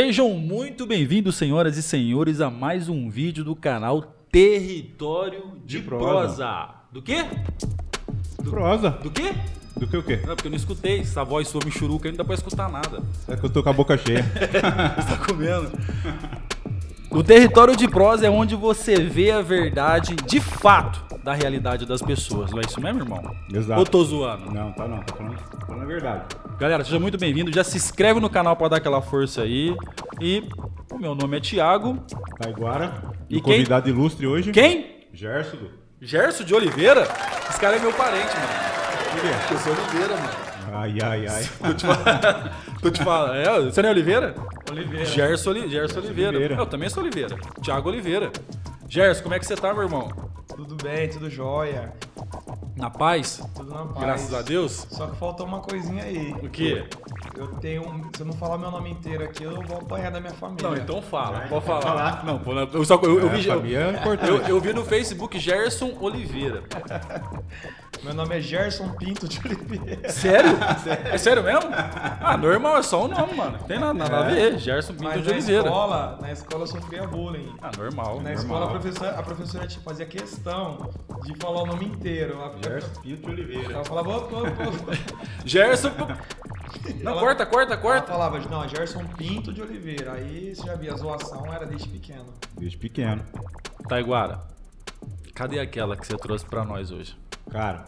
Sejam muito bem-vindos, senhoras e senhores, a mais um vídeo do canal Território de, De prosa. prosa. Do quê? Prosa. Do quê? Do que o quê? Não, porque eu não escutei. Essa voz sua michuruca não dá pra escutar nada. É que eu tô com a boca cheia. Você tá comendo? O território de prosa é onde você vê a verdade de fato da realidade das pessoas. Não é isso mesmo, irmão? Exato. Ou tô zoando? Não, tá não. Tá falando, tá falando a verdade. Galera, seja muito bem-vindo. Já se inscreve no canal pra dar aquela força aí. E o meu nome é Thiago. Taiguara. E E quem? convidado ilustre hoje. Quem? Gerson. Gerson de Oliveira? Esse cara é meu parente, mano. Por quê? Eu sou Oliveira, mano. Ai, ai, ai. Tô te falando. Tô te falando. É, você não é Oliveira? Oliveira. Gerson, Gerson Oliveira. Oliveira. Eu também sou Oliveira. Thiago Oliveira. Gerson, como é que você tá, meu irmão? Tudo bem, tudo jóia. Na paz? Tudo na paz. Graças a Deus? Só que faltou uma coisinha aí. O quê? Eu tenho. um- Se eu não falar meu nome inteiro aqui, eu vou apanhar da minha família. Não, então fala. Pode falar. falar. Não, pô, eu, só, eu, eu É, vi. é eu, eu vi no Facebook Gerson Oliveira. Meu nome é Gerson Pinto de Oliveira. Sério? É sério mesmo? Ah, normal, é só o nome, mano. Tem nada, nada a ver. Gerson Pinto Mas de na Oliveira. escola, na escola eu sofria bullying. Ah, normal. Na normal. escola a professora, a professora tipo, fazia questão de falar o nome inteiro. Ela, Gerson Pinto de Oliveira. ela falava, opa, opa, opa. Gerson. Não, Ela- corta, corta, Ela corta. falava, não, Gerson Pinto de Oliveira. Aí você já via, a zoação era desde pequeno. Desde pequeno. Taiguara, cadê aquela que você trouxe pra nós hoje? Cara,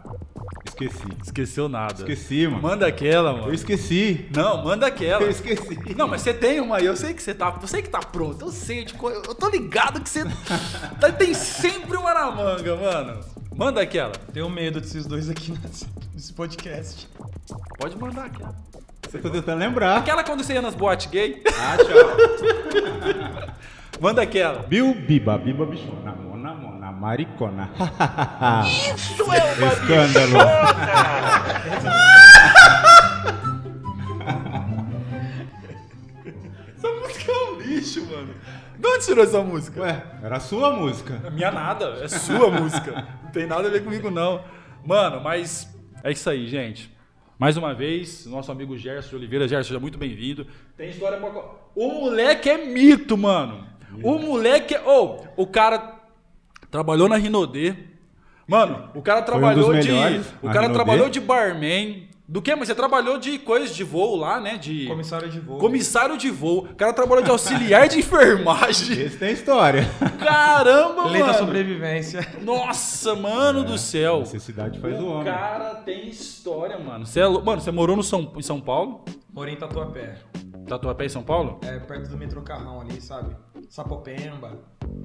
esqueci. Esqueceu nada. Esqueci, mano. Manda aquela, Eu mano. esqueci. Não, manda aquela. Eu esqueci. Não, mas você tem uma aí, eu sei que você tá. Eu sei que tá pronto, eu sei, tipo, eu eu tô ligado que você. tá- tem sempre uma na manga, mano. Manda aquela. Tenho medo desses dois aqui nesse, podcast. Pode mandar aquela. Eu tô tentando lembrar. Aquela quando você ia nas boate gay. Ah, tchau. Manda aquela. Bill Biba, Biba bichona, maricona. Isso é uma Escândalo. Essa música é um lixo, mano. De onde tirou essa música? Ué, era a sua música. É minha nada, é sua música. Não tem nada a ver comigo, não. Mano, mas é isso aí, gente. Mais uma vez, nosso amigo Gerson de Oliveira. Gerson, seja muito bem-vindo. Tem história pra... O moleque é mito, mano. O moleque é... Ô, o cara trabalhou na Rinodê. Mano, o cara um trabalhou dos de... O cara Rinodê. trabalhou de barman. Do que? Mas você trabalhou de coisas de voo lá, né? De... Comissário de voo. Comissário de voo. O cara trabalhou de auxiliar de enfermagem. Esse tem história. Caramba, Lei da mano. sobrevivência. Nossa, mano do céu. Necessidade faz o homem. cara tem história, mano. Você é Mano, você morou no São... em São Paulo? Morei em Tatuapé. Tatuapé em São Paulo? É perto do metrô Carrão ali, sabe? Sapopemba.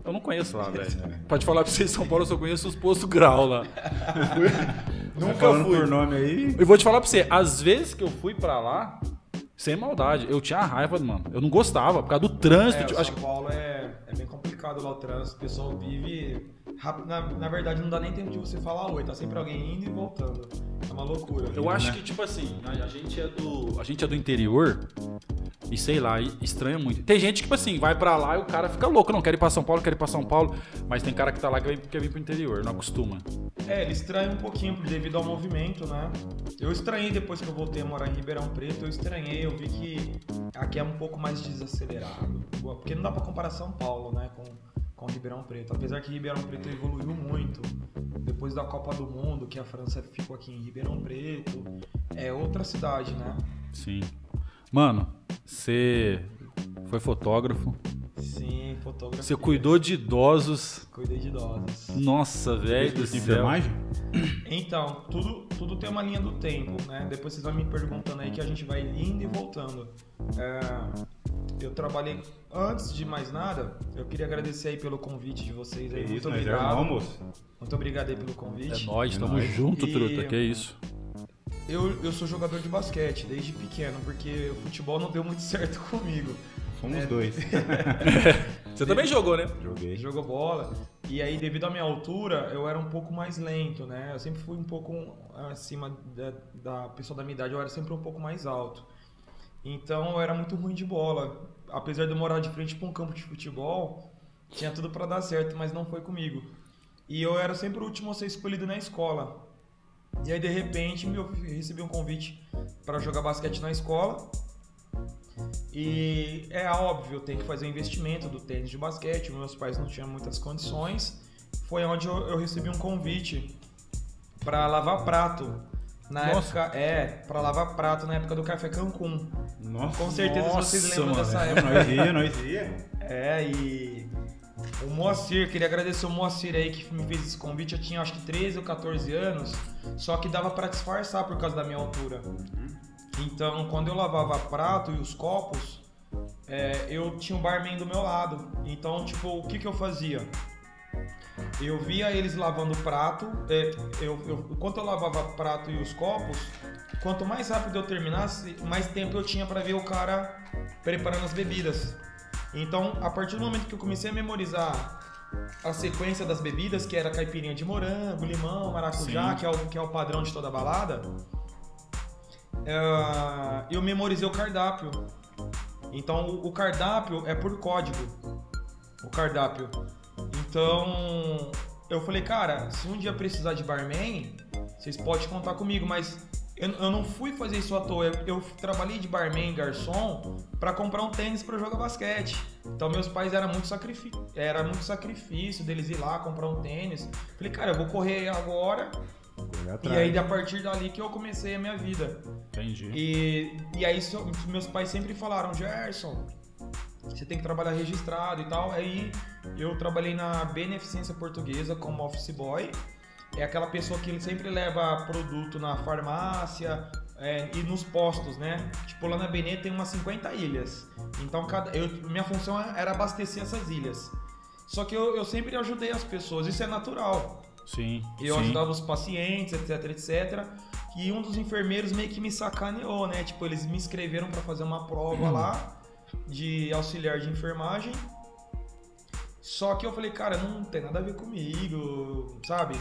Eu não conheço lá, velho. Pode falar pra você, em São Paulo eu só conheço os postos grau lá. Tá Nunca fui. por nome aí. Eu vou te falar pra você, às vezes que eu fui pra lá, sem maldade, eu tinha raiva, mano. Eu não gostava, por causa do trânsito. É, tipo, o acho São Paulo é, é bem complicado lá o trânsito. O pessoal vive. Na, na verdade, não dá nem tempo de você falar oi. Tá sempre alguém indo e voltando. É uma loucura. Eu acho que, tipo assim, a, a gente é do. A gente é do interior e sei lá, estranha muito. Tem gente que, tipo assim, vai pra lá e o cara fica louco, não quer ir pra São Paulo, quer ir pra São Paulo. Mas tem cara que tá lá que vem- quer vir pro interior, não acostuma. É, ele estranha um pouquinho devido ao movimento, né? Eu estranhei depois que eu voltei a morar em Ribeirão Preto, eu estranhei, eu vi que aqui é um pouco mais desacelerado. Porque não dá pra comparar São Paulo, né, com, com Ribeirão Preto. Apesar que Ribeirão Preto evoluiu muito. Depois da Copa do Mundo, que a França ficou aqui em Ribeirão Preto, é outra cidade, né? Sim. Mano, você foi fotógrafo, Sim, fotógrafo. você cuidou de idosos. Cuidei de idosos. Nossa, velho do de céu. enfermagem? Então, tudo, tudo tem uma linha do tempo, né? Depois vocês vão me perguntando aí que a gente vai indo e voltando. É, eu trabalhei, antes de mais nada, eu queria agradecer aí pelo convite de vocês aí. É Muito isso, é obrigado. irmão, moço. Muito obrigado aí pelo É convite. nóis, É tamo nóis. junto, E- truta, que isso. Eu, eu sou jogador de basquete desde pequeno, porque o futebol não deu muito certo comigo. Somos É. dois. Você também jogou, né? Joguei. Jogou bola. E aí, devido à minha altura, eu era um pouco mais lento, né? Eu sempre fui um pouco acima da, da pessoa da minha idade, eu era sempre um pouco mais alto. Então, eu era muito ruim de bola. Apesar de eu morar de frente para um campo de futebol, tinha tudo para dar certo, mas não foi comigo. E eu era sempre o último a ser escolhido na escola. E aí, de repente, eu recebi um convite para jogar basquete na escola. E é óbvio, tem que fazer o investimento do tênis de basquete. Meus pais não tinham muitas condições. Foi onde eu, eu recebi um convite para lavar prato. Na Nossa. época, é, para lavar prato na época do Café Cancún. Nossa. Com certeza vocês Nossa, lembram mano. dessa época. nós ia, nós ia. É, e o Moacir, queria agradecer o Moacir aí que me fez esse convite. Eu tinha acho que 13 ou 14 anos, só que dava pra disfarçar por causa da minha altura. Então, quando eu lavava prato e os copos, é, eu tinha um barman do meu lado. Então, tipo, o que que eu fazia? Eu via eles lavando prato, é, eu, eu, enquanto eu lavava prato e os copos, quanto mais rápido eu terminasse, mais tempo eu tinha para ver o cara preparando as bebidas. Então, a partir do momento que eu comecei a memorizar a sequência das bebidas, que era caipirinha de morango, limão, maracujá, Sim. que é, o, que é o padrão de toda balada, é, eu memorizei o cardápio. Então, o, o cardápio é por código. O cardápio. Então, eu falei, cara, se um dia precisar de barman, vocês podem contar comigo, mas eu, eu não fui fazer isso à toa. Eu, eu trabalhei de barman, garçom, pra comprar um tênis pra jogar basquete. Então, meus pais era muito, sacrifi era muito sacrifício deles ir lá comprar um tênis. Falei, cara, eu vou correr agora. E aí, a partir dali que eu comecei a minha vida. Entendi. E, e aí so- meus pais sempre falaram, Gerson, você tem que trabalhar registrado e tal. Aí eu trabalhei na Beneficência Portuguesa como office boy. É aquela pessoa que sempre leva produto na farmácia é, e nos postos, né? Tipo, lá na Benê tem umas 50 ilhas. Então, cada, eu, minha função era abastecer essas ilhas. Só que eu, eu sempre ajudei as pessoas, isso é natural. Sim. Eu sim. ajudava os pacientes, etc, etc. E um dos enfermeiros meio que me sacaneou, né? Tipo, eles me inscreveram pra fazer uma prova lá de auxiliar de enfermagem. Só que eu falei, cara, não tem nada a ver comigo, sabe?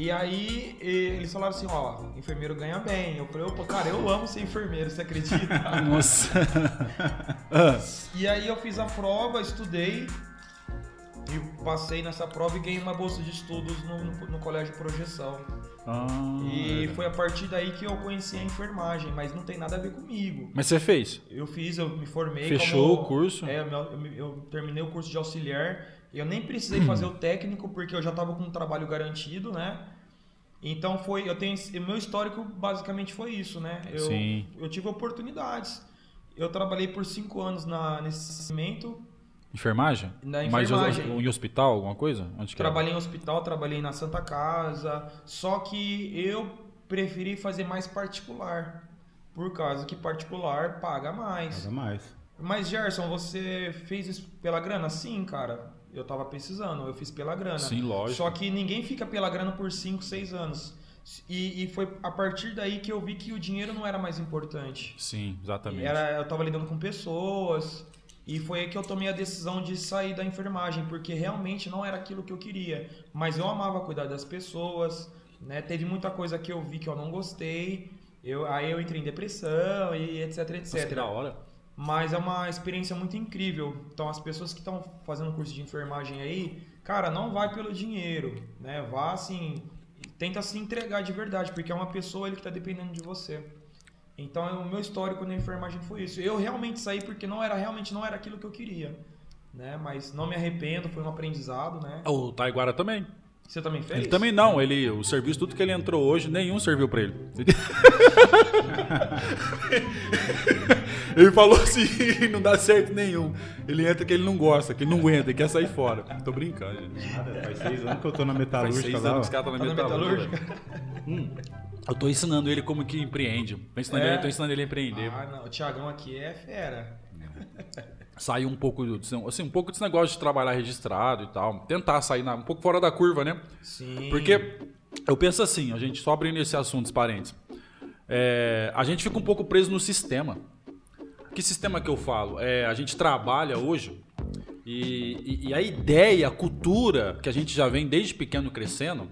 E aí eles falaram assim, ó, enfermeiro ganha bem. Eu falei, opa, cara, eu amo ser enfermeiro, você acredita? Nossa. Ah, E aí eu fiz a prova, estudei e passei nessa prova e ganhei uma bolsa de estudos no, no, no colégio Projeção. ah, E foi a partir daí que eu conheci a enfermagem, mas não tem nada a ver comigo. Mas você fez? Eu fiz, eu me formei. Fechou como- o curso? É, eu, me- eu terminei o curso de auxiliar. Eu nem Hum. precisei fazer o técnico porque eu já estava com um trabalho garantido, né? Então foi, eu tenho, o meu histórico basicamente foi isso, né? Eu, Sim. eu tive oportunidades. Eu trabalhei por cinco anos na, nesse segmento. Enfermagem? Na Mas enfermagem. em hospital, alguma coisa? Onde? Trabalhei em hospital, trabalhei na Santa Casa, só que eu preferi fazer mais particular, por causa que particular paga mais. Paga mais. Mas Gerson, você fez isso pela grana? Sim, cara. Eu tava precisando, eu fiz pela grana. Sim, lógico. Só que ninguém fica pela grana por 5, 6 anos. E, e foi a partir daí que eu vi que o dinheiro não era mais importante. Sim, exatamente. Era, eu tava lidando com pessoas. E foi aí que eu tomei a decisão de sair da enfermagem, porque realmente não era aquilo que eu queria. Mas eu amava cuidar das pessoas, né? Teve muita coisa que eu vi que eu não gostei. Eu, aí eu entrei em depressão e etc, etc. Nossa, que da hora. Mas é uma experiência muito incrível. Então, as pessoas que estão fazendo curso de enfermagem aí, cara, não vai pelo dinheiro, né? Vá assim, tenta se entregar de verdade, porque é uma pessoa ele que está dependendo de você. Então, o meu histórico na enfermagem foi isso. Eu realmente saí porque não era realmente não era aquilo que eu queria, né? Mas não me arrependo, foi um aprendizado, né? O Taiguara também. Você também fez? Ele também não, ele, o serviço, tudo que ele entrou hoje, nenhum serviu pra ele. ele falou assim, não dá certo nenhum. Ele entra que ele não gosta, que ele não aguenta, ele quer sair fora. Tô brincando, gente. Nada, faz seis anos que eu tô na Faz metalúrgica seis lá. anos que tá na Tá na metalúrgica. metalúrgica? Hum, eu tô ensinando ele como que empreende. Tô ensinando, É? ele, tô ensinando ele a empreender. Ah, não, o Thiagão aqui é fera. Sair um pouco, do- assim, um pouco desse negócio de trabalhar registrado e tal. Tentar sair na- um pouco fora da curva, né? Sim. Porque eu penso assim, a gente só abrindo esse assunto, os parentes. É, a gente fica um pouco preso no sistema. Que sistema que eu falo? É, a gente trabalha hoje e, e- e a ideia, a cultura que a gente já vem desde pequeno crescendo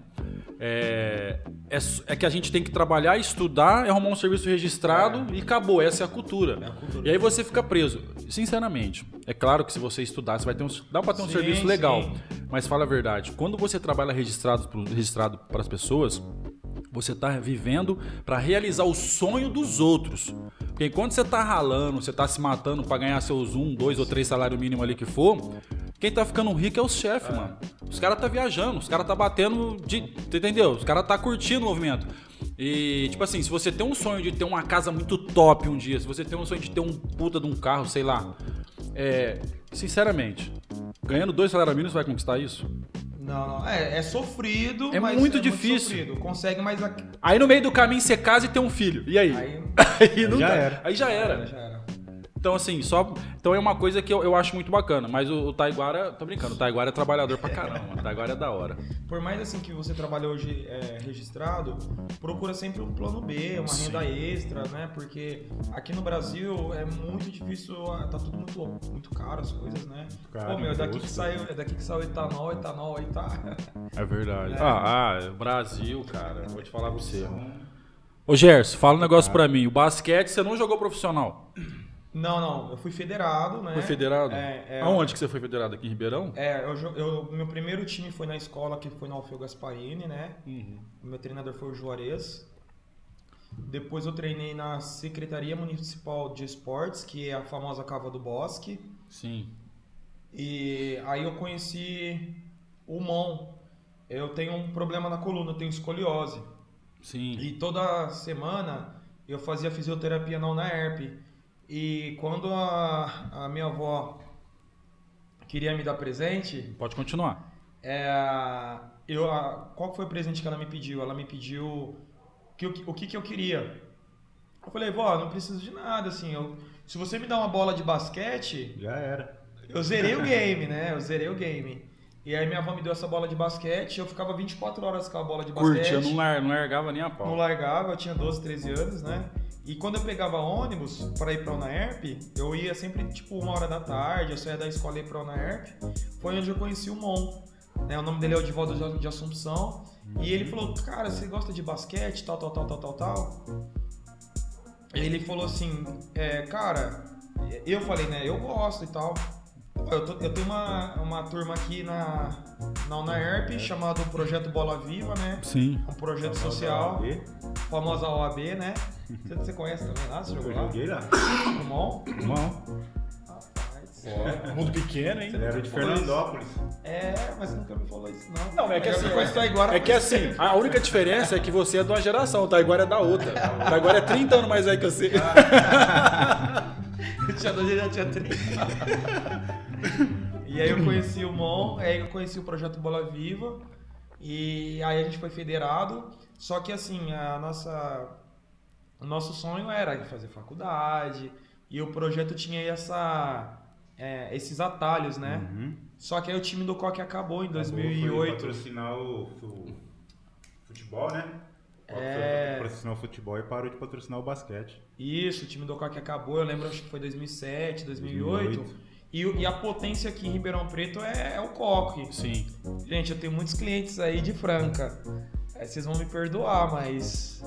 é, é, é que a gente tem que trabalhar, estudar, arrumar um serviço registrado e acabou. Essa é a cultura. É a cultura. E aí você fica preso. Sinceramente, é claro que se você estudar, você vai ter um, dá para ter um Sim, serviço legal. sim. Mas fala a verdade, quando você trabalha registrado registrado para as pessoas, você está vivendo para realizar o sonho dos outros. Porque enquanto você tá ralando, você tá se matando pra ganhar seus um, dois ou três salário mínimo ali que for, quem tá ficando rico é os chefes, mano. Os caras tá viajando, os caras tá batendo de. Entendeu? Os caras tá curtindo o movimento. E, tipo assim, se você tem um sonho de ter uma casa muito top um dia, se você tem um sonho de ter um puta de um carro, sei lá. É. Sinceramente, ganhando dois salários mínimos, vai conquistar isso? Não, não. É, é sofrido, É mas muito é difícil. sofrido. Consegue, mas aqui. Aí no meio do caminho você casa e tem um filho. E aí? Aí Aí, não já dá. era. Aí já era. já era. Então, assim, só. Então é uma coisa que eu, eu acho muito bacana. Mas o, o Taiguara. Tô brincando, o Taiguara é trabalhador pra caramba. O Taiguara é da hora. Por mais assim que você trabalhe hoje é, registrado, procura sempre um plano B, uma Sim. renda extra, né? Porque aqui no Brasil é muito difícil, tá tudo muito, muito caro as coisas, né? Caro, Pô, meu, daqui imposto. que saiu, é daqui que saiu etanol, etanol aí tá. É verdade. É. Ah, ah, Brasil, cara. Vou te falar pra você. Ô, Gerson, fala um negócio pra mim. O basquete você não jogou profissional. Não, não, eu fui federado, né? Foi federado? É, é, Aonde que você foi federado? Aqui em Ribeirão? É, eu, eu- meu primeiro time foi na escola, que foi na Alfeu Gasparini, né? Uhum. Meu treinador foi o Juarez. Depois eu treinei na Secretaria Municipal de Esportes, que é a famosa Cava do Bosque. Sim. E aí eu conheci o Mon. Eu tenho um problema na coluna, eu tenho escoliose. Sim. E toda semana eu fazia fisioterapia na UNAERP. E quando a, a minha avó queria me dar presente, Pode continuar. é, eu, a- qual foi o presente que ela me pediu? Ela me pediu que, o, o que, que eu queria. Eu falei, vó, não preciso de nada, assim. eu- se você me dá uma bola de basquete, Já era. eu zerei o game, né? Eu zerei o game. E aí minha avó me deu essa bola de basquete, eu ficava 24 horas com a bola de basquete. Curte, eu não, lar- não largava nem a Não pau. largava, eu tinha 12, 13 anos, né? E quando eu pegava ônibus para ir para a UNAERP, eu ia sempre tipo uma hora da tarde, eu saía da escola e ia para a UNAERP. Foi onde eu conheci o Mon. Né? O nome dele é Odivaldo de- de Assumpção. E ele falou, cara, você gosta de basquete, tal, tal, tal, tal, tal, tal. Ele falou assim, é, cara, eu falei, né, eu gosto e tal. Eu, tô- eu tenho uma, uma turma aqui na, na UNAERP chamado Projeto Bola Viva, né? Sim. Um projeto social, famosa OAB, né? Você, você conhece também lá? Você Eu jogou lá? joguei lá. Bom? Irmão, Rapaz. Mundo pequeno, ele era de Fernandópolis. É, mas você nunca me falou isso, não. Não, é que Eu assim, conheço agora. É que assim, a única diferença é que você é de uma geração, o Taiguara é da outra. O Taiguara é 30 anos mais velho que você. Eu tinha 12, ele já tinha 30. e aí eu conheci o Mon, aí eu conheci o projeto Bola Viva. E aí a gente foi federado. Só que assim, a nossa. O nosso sonho era fazer faculdade. E o projeto tinha essa. é, esses atalhos, né? Uhum. Só que aí o time do Coque acabou em Foi 2008. patrocinar o, o futebol, né? É. Patrocinar o futebol e parou de patrocinar o basquete. Isso, o time do Coque acabou, eu lembro, acho que foi 2007, 2008. 2008. E, e a potência aqui em Ribeirão Preto é, é o Coque. Sim. Gente, eu tenho muitos clientes aí de Franca. Aí vocês vão me perdoar, mas.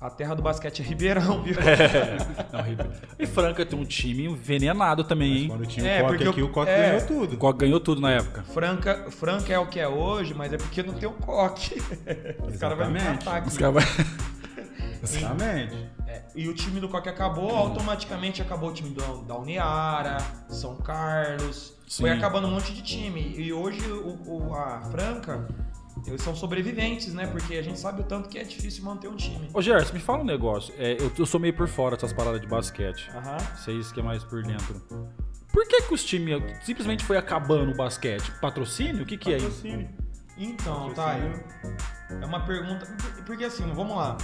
A terra do basquete é Ribeirão, viu? Não, Ribe- e Franca tem um time envenenado também, hein? Quando tinha É, o Coque porque aqui, eu- o Coque é. ganhou O tudo. Coque ganhou tudo na época. Franca, Franca é o que é hoje, mas é porque não tem o Coque. Os caras vão me matar aqui. Os caras vai- Exatamente. É, e o time do Coque acabou, automaticamente acabou o time do, da Uniara, São Carlos. Foi Sim. acabando um monte de time. E hoje o, o- a Franca, eles são sobreviventes, né? Porque a gente sabe o tanto que é difícil manter um time. Ô, Gerson, me fala um negócio. É, eu, eu sou meio por fora dessas paradas de basquete. Aham. Vocês que é mais por dentro. Por que, que os times simplesmente foi acabando o basquete? Patrocínio? O que, que é isso? Patrocínio. Então, tá. eu- É uma pergunta. Porque assim, vamos lá.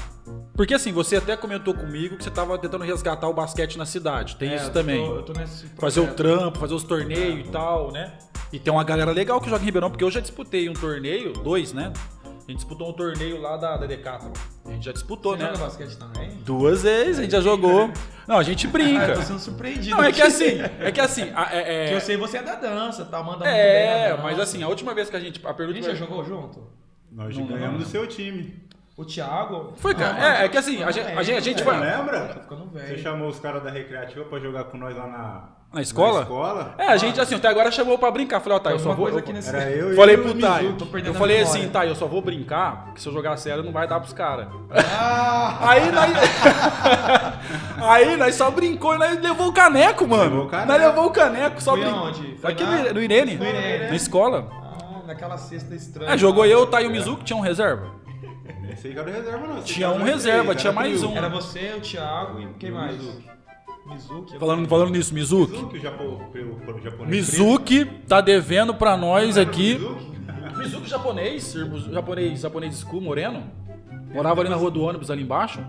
Porque assim, você até comentou comigo que você tava tentando resgatar o basquete na cidade. Tem É, isso eu também. Tô, eu tô nesse Fazer o projeto. trampo, fazer os torneios e tal, né? E tem uma galera legal que joga em Ribeirão, porque eu já disputei um torneio, dois, né? A gente disputou um torneio lá da, da Decathlon. A gente já disputou, Você né? joga basquete também? Duas vezes, a gente já jogou. Não, a gente Ah, eu brinca. tô sendo surpreendido. Não, é que assim, é que assim, a- é, Que é, eu sei você é da dança, tá? Manda muito bem é mas assim, a última vez que a gente, a A pergunta gente já jogou junto? Nós Não, ganhamos não. do seu time. O Thiago. Foi, cara. Ah, É, é que assim, a gente- a gente- a gente Você foi- lembra? Ficando Você chamou os caras da recreativa pra jogar com nós lá na, Na escola? Na escola? É, a gente, assim, até agora chamou pra brincar. Falei, ó, tá, eu só vou. coisa eu- aqui nesse... Era eu Falei pro perdendo Eu falei assim, tá, eu só vou brincar, porque se eu jogar sério não vai dar pros caras. Ah, Aí nós. Aí nós só brincou e nós levou o caneco, mano. Levou o caneco. Nós levou o caneco, só brincou. Aqui na- no, Ire- no Irene. no Irene. Na escola. ah, naquela cesta estranha. É, jogou eu, o Taio e o Mizuki, tinha um reserva. Esse aí que era reserva, não. Tinha um reserva, tinha mais um. Era você, o Thiago e quem mais? Mizuki. Falando, falando nisso, Mizuki. Mizuki, o, japo, o, o japonês. Mizuki tá devendo pra nós aqui. Mizuki? Mizuki japonês, japonês, japonês school, moreno. Morava ali na rua do ônibus, ali embaixo.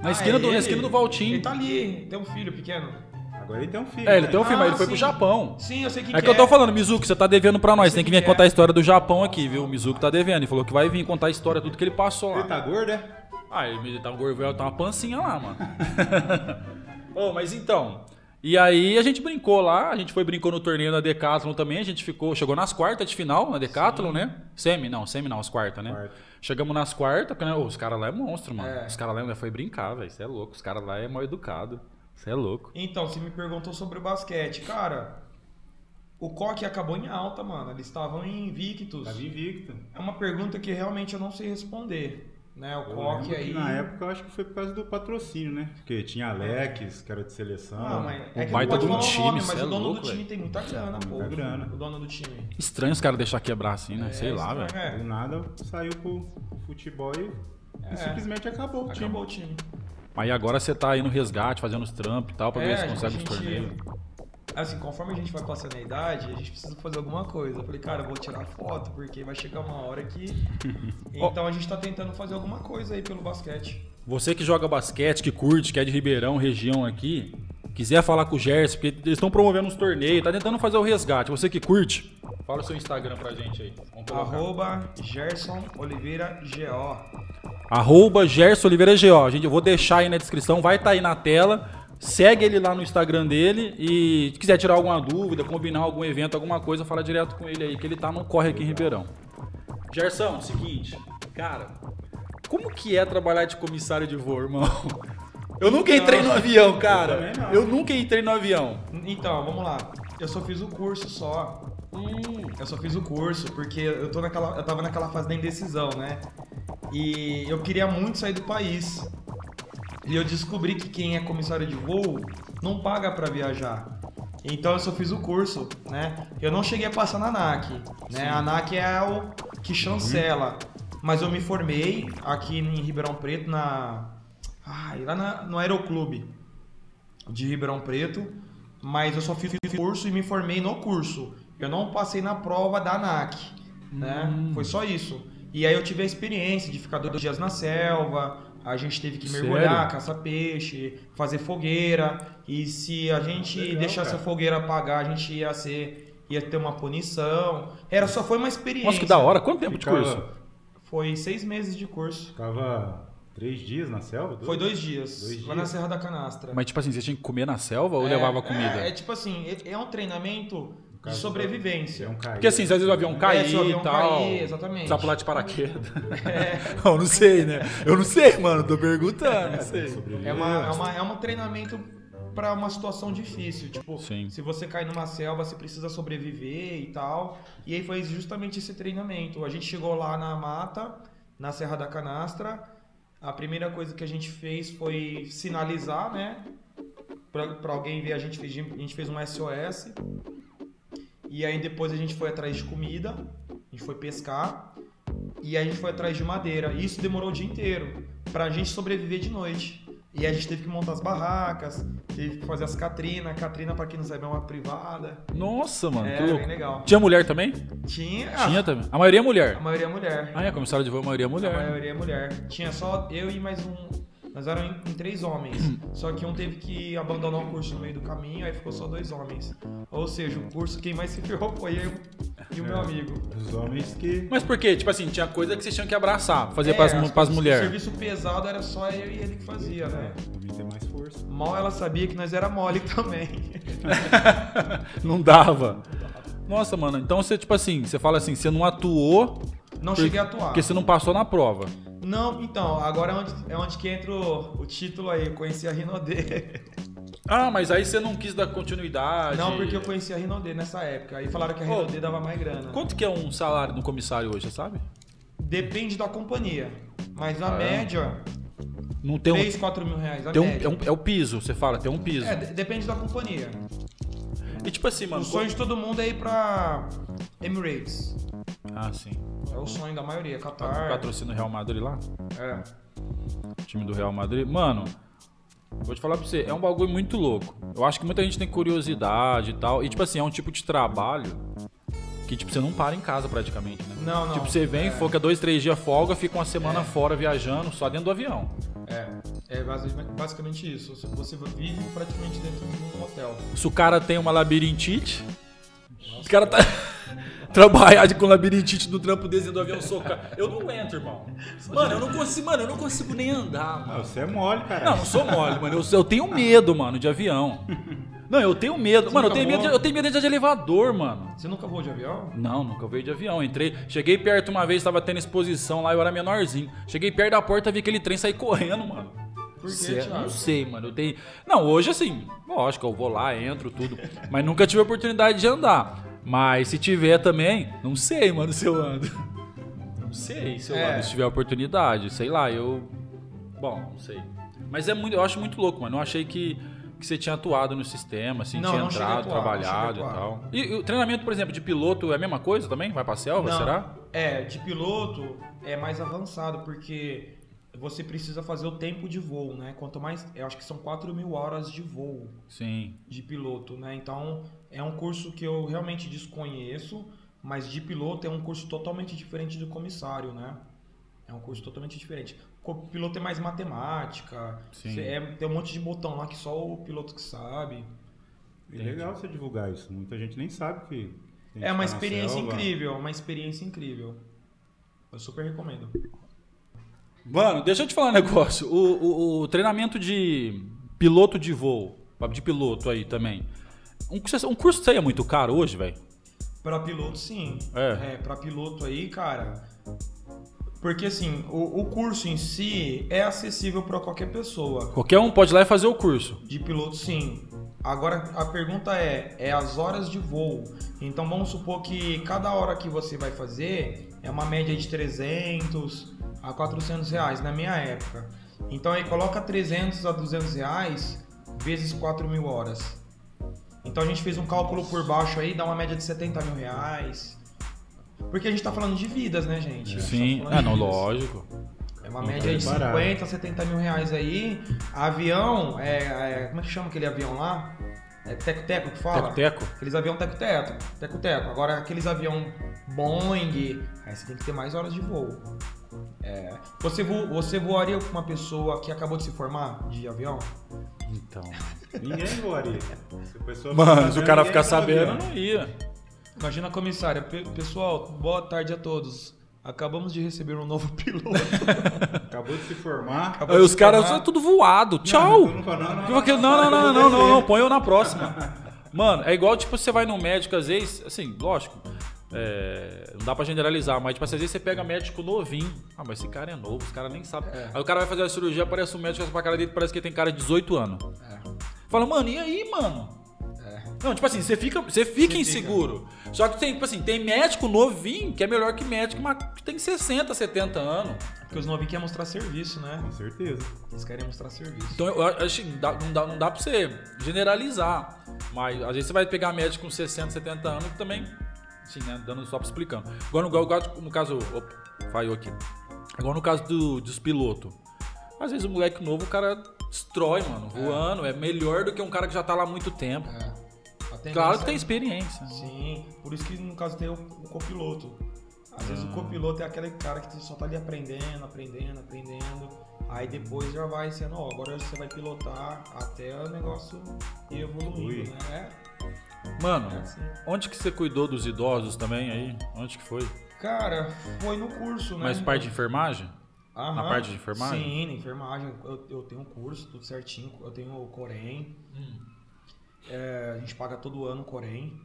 Na Ah, esquina, é do, na ele? esquina do Ele Valtinho. tá ali, tem um filho pequeno. Agora ele tem um filho. É, ele né? tem um filho, mas ele foi sim. pro Japão. Sim, eu sei que É que eu tô falando, Mizuki, você tá devendo pra nós. Tem que que vir é. contar a história do Japão aqui, viu? O Mizuki tá devendo. Ele falou que vai vir contar a história, tudo que ele passou Ele lá. tá gordo, é? Ah, ele tá um gorvel, tá uma pancinha lá, mano. Ô, mas então. E aí a gente brincou lá, a gente foi brincou no torneio da Decathlon também, a gente ficou, chegou nas quartas de final na Decathlon, né? Semi, não, semi não, as quartas, né? Quarta. Chegamos nas quartas, porque né, ô, os caras lá é monstro, mano. É. Os caras lá ainda foi brincar, velho. Você é louco. Os caras lá é mal educado. Você é louco. Então, você me perguntou sobre o basquete. Cara, o Coque acabou em alta, mano. Eles estavam invictos. Tava invicto. É uma pergunta que realmente eu não sei responder. Né? O Coque aí. Na época eu acho que foi por causa do patrocínio, né? Porque tinha Alex, que era de seleção. Ah, mas é que baita não de um o time, nome, mas é o dono louco, do time velho. tem muita grana, pô. Muita grana. O dono do time. Estranho os caras deixar quebrar assim, né? Sei É, lá, estranho, velho. é. Do nada saiu pro, futebol e, É. e simplesmente acabou o time. Acabou o time. Aí agora você tá aí no resgate, fazendo os trampos e tal, pra ver se É, consegue a os torneios. Assim, conforme a gente vai passando a idade, a gente precisa fazer alguma coisa. Eu falei, cara, eu vou tirar foto, porque vai chegar uma hora que. Então a gente tá tentando fazer alguma coisa aí pelo basquete. Você que joga basquete, que curte, que é de Ribeirão, região aqui, quiser falar com o Gerson, porque eles estão promovendo uns torneios, tá tentando fazer o resgate. Você que curte, fala o seu Instagram pra gente aí. Arroba Gerson Oliveira GO. Arroba Gerson Oliveira GO. Gente, eu vou deixar aí na descrição, vai estar aí na tela. Segue ele lá no Instagram dele e se quiser tirar alguma dúvida, combinar algum evento, alguma coisa, fala direto com ele aí, que ele tá no corre aqui em Ribeirão. Gerson, seguinte, cara, como que é trabalhar de comissário de voo, irmão? Eu nunca entrei no avião, cara. Eu. Eu nunca entrei no avião. Então, vamos lá. Eu só fiz o curso só. Eu só fiz o curso porque eu tô naquela, eu tava naquela fase da indecisão, né? E eu queria muito sair do país. E eu descobri que quem é comissário de voo não paga pra viajar. Então eu só fiz o curso, né? Eu não cheguei a passar na ANAC, né? A ANAC é o que chancela. Mas eu me formei aqui em Ribeirão Preto na ai, lá na- no Aeroclube de Ribeirão Preto, mas eu só fiz o curso e me formei no curso. Eu não passei na prova da ANAC, né? Foi só isso. E aí eu tive a experiência de ficar dois dias na selva, a gente teve que Sério? mergulhar, caçar peixe, fazer fogueira, e se a gente Legal, deixasse cara. a fogueira apagar, a gente ia ser ia ter uma punição. Era só foi uma experiência. Nossa, que da hora. Quanto tempo de Ficava- curso? Foi seis meses de curso. Ficava três dias na selva? Foi dois dias, Dois lá dias? na Serra da Canastra. Mas tipo assim, você tinha que comer na selva ou É, levava comida? É, é tipo assim, é, é um treinamento de sobrevivência. cair. Porque assim, às vezes o avião cair se o avião e tal. cair, exatamente. Precisa pular de paraquedas. Eu não sei, né? Eu não sei, mano. Tô perguntando, não sei. É, uma, é, uma, é um treinamento para uma situação difícil. Tipo, Sim. se você cai numa selva, você precisa sobreviver e tal. E aí foi justamente esse treinamento. A gente chegou lá na mata, na Serra da Canastra. A primeira coisa que a gente fez foi sinalizar, né? Para alguém ver, a gente, fez, a gente fez um SOS. E aí depois a gente foi atrás de comida, a gente foi pescar. E a gente foi atrás de madeira. E isso demorou o dia inteiro pra gente sobreviver de noite. E a gente teve que montar as barracas, teve que fazer as Catrina. Catrina, pra quem não sabe, é uma privada. Nossa, mano, É, que louco. bem legal. Tinha mulher também? Tinha. Tinha também. A maioria é mulher. A maioria é mulher. Ah, é, comissário de voo, a maioria é A mulher. maioria é mulher. Tinha só eu e mais um. Nós éramos em, em três homens. Só que um teve que abandonar o curso no meio do caminho, aí ficou só dois homens. Ou seja, o curso quem mais se ferrou foi eu e o meu amigo. Os homens que. Mas por quê? Tipo assim, tinha coisa que vocês tinham que abraçar, fazer É, pras, as pras mulheres. O serviço pesado era só eu e ele que fazia, né? É, tem mais força. Mal ela sabia que nós era mole também. não dava. Nossa, mano, então você, tipo assim, você fala assim, você não atuou Não Por- cheguei a atuar. porque você não passou na prova. Não, então, agora é onde, é onde que entra o, o título aí, conheci a Rinodê. Ah, mas aí você não quis dar continuidade. Não, porque eu conheci a Rinodê nessa época. Aí falaram que a Ô, Rinodê dava mais grana. Quanto que é um salário no comissário hoje, você sabe? Depende da companhia. Mas na Ah, média, Não tem 3, um. 4 mil reais. Um, é, um- é o piso, você fala, tem um piso. É, de- depende da companhia. E tipo assim, mano. o sonho de todo mundo é ir pra Emirates. Ah, sim. É o sonho da maioria. Tá Qatar. patrocina o Real Madrid lá? É. O time do Real Madrid. Mano, vou te falar pra você, é um bagulho muito louco. Eu acho que muita gente tem curiosidade e tal. E tipo assim, é um tipo de trabalho que tipo, você não para em casa praticamente, né? Não, não. Tipo, você vem, É. foca dois, três dias folga, fica uma semana fora viajando, só dentro do avião. É, é basi- basicamente isso. Você vive praticamente dentro de um hotel. Se o cara tem uma labirintite, o cara tá. Trabalhar de- com labirintite no trampo desse dentro do avião socar. Eu não entro, irmão. Mano, eu não consigo, mano, eu não consigo nem andar, Ah, mano. você é mole, cara. Não, não sou mole, mano. Eu, eu tenho medo, mano, de avião. Não, eu tenho medo. Mano, eu tenho medo, de, eu tenho medo de andar de elevador, mano. Você nunca voou de avião? Não, nunca veio de avião. Entrei, cheguei perto uma vez, tava tendo exposição lá, eu era menorzinho. Cheguei perto da porta, vi aquele trem sair correndo, mano. Por quê, Cê- Thiago? Não sei, mano. Eu tenho... Não, hoje assim, lógico, eu vou lá, entro, tudo. Mas nunca tive a oportunidade de andar. Mas se tiver também, não sei, mano, se eu ando. Não sei se eu É. ando, se tiver oportunidade. Sei lá, eu. Bom, não sei. Mas é muito, eu acho muito louco, mano. Eu achei que, que você tinha atuado no sistema, assim, Não, tinha não entrado, atuar, trabalhado e tal. E, e o treinamento, por exemplo, de piloto é a mesma coisa também? Vai pra selva, Não. será? É, de piloto é mais avançado, porque você precisa fazer o tempo de voo, né? Quanto mais. Eu acho que são 4 mil horas de voo Sim. de piloto, né? Então é um curso que eu realmente desconheço, mas de piloto é um curso totalmente diferente do comissário, né? É um curso totalmente diferente. O piloto é mais matemática, é- tem um monte de botão lá que só o piloto que sabe. É legal você divulgar isso. Muita gente nem sabe que. É uma tá experiência incrível, uma experiência incrível. Eu super recomendo. Mano, deixa eu te falar um negócio. O, o- o treinamento de piloto de voo, de piloto aí também. Um, curso- um curso é muito caro hoje, velho? Pra piloto, sim. É. É, pra piloto aí, cara. Porque assim, o, o curso em si é acessível pra qualquer pessoa. Qualquer um pode ir lá e fazer o curso. De piloto, sim. Agora a pergunta é: é as horas de voo. Então vamos supor que cada hora que você vai fazer é uma média de 300 a 400 reais na minha época. Então aí coloca 300 a 200 reais vezes 4 mil horas. Então a gente fez um cálculo por baixo aí, dá uma média de 70 mil reais. Porque a gente tá falando de vidas, né, gente? Gente Sim, tá é, não, vidas. lógico. É uma Não média tá de barato. 50, 70 mil reais aí. Avião, é, é- como é que chama aquele avião lá? É teco-teco que fala? Teco-teco? Aqueles avião teco-teco. Teco-teco. Agora, aqueles avião Boeing, aí você tem que ter mais horas de voo. É, você, vo, você voaria com uma pessoa que acabou de se formar de avião? Então. Ninguém voaria. Se a pessoa Mano, se o cara ficar sabendo, não ia. Imagina a comissária. "Pe- Pessoal, boa tarde a todos. Acabamos de receber um novo piloto. Acabou de se formar. Acabou os se caras são tudo voado. Tchau. Não, não, não, não, Eu falei, Não, não, não, não, não, não, põe eu na próxima. Mano, é igual, tipo, você vai no médico, às vezes, assim, lógico, é, não dá pra generalizar, mas, tipo, às vezes você pega médico novinho. Ah, mas esse cara é novo, esse cara nem sabe. É. Aí o cara vai fazer a cirurgia, aparece um médico, pra cara dele, parece que ele tem cara de 18 anos. É, Fala, mano, e aí, mano? é. Não, tipo assim, você fica, você fica Você inseguro. Só que tem, tipo assim, tem médico novinho que é melhor que médico mas que tem 60, 70 anos. Porque os novinhos querem mostrar serviço, né? Com certeza. Eles querem mostrar serviço. Então eu acho que dá- não, dá, não dá pra você generalizar. Mas às vezes você vai pegar médico com 60, 70 anos que também. Sim, né? Dando só pra explicando. Agora no, no caso. Opa, falhou aqui. Agora no caso do, dos pilotos. Às vezes o moleque novo, o cara destrói, mano, voando. É melhor do que um cara que já tá lá há muito tempo. É. Claro que tem é- experiência. Sim, por isso que no caso tem o, o copiloto. Às vezes Ah. o copiloto é aquele cara que só tá ali aprendendo, aprendendo, aprendendo. Aí depois já vai sendo, ó, agora você vai pilotar até o negócio ir evoluindo, Ui. né? Mano, é assim. onde que você cuidou dos idosos também aí? Onde que foi? Cara, foi no curso, né? Mais parte de enfermagem? Aham. na parte de enfermagem? Sim, na enfermagem. Eu, eu tenho um curso, tudo certinho. Eu tenho o Corém. É, a gente paga todo ano o Corém.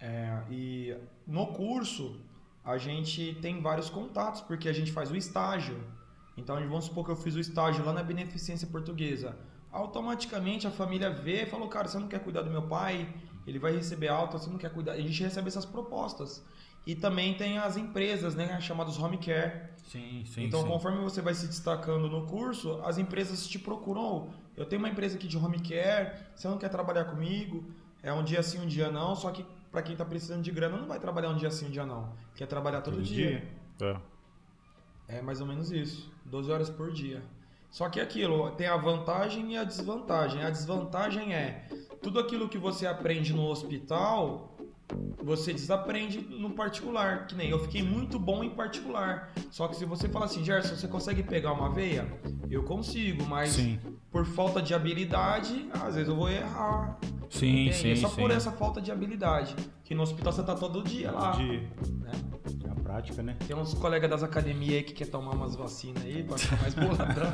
É, e no curso, a gente tem vários contatos, porque a gente faz o estágio. Então, vamos supor que eu fiz o estágio lá na Beneficência Portuguesa. automaticamente a família vê e falou, cara, você não quer cuidar do meu pai, ele vai receber alta, você não quer cuidar. A gente recebe essas propostas. E também tem as empresas, né, chamadas home care. Sim, sim, então, sim. conforme você vai se destacando no curso, as empresas te procuram. "Oh, Eu tenho uma empresa aqui de home care, você não quer trabalhar comigo? É um dia sim, um dia não. Só que para quem tá precisando de grana, não vai trabalhar um dia sim, um dia não. Quer trabalhar todo, Todo dia. dia. É. É mais ou menos isso. 12 horas por dia. Só que é aquilo, tem a vantagem e a desvantagem. A desvantagem é tudo aquilo que você aprende no hospital, você desaprende no particular. Que nem eu fiquei muito bom em particular. Só que se você fala assim, Gerson, você consegue pegar uma veia? Eu consigo, mas Sim, por falta de habilidade, às vezes eu vou errar. sim, Entende? sim. é só sim. por essa falta de habilidade. Que no hospital você tá todo dia lá. De, né? Prática, né? Tem uns colegas das academias aí que quer tomar umas vacinas aí pra ficar mais boladão.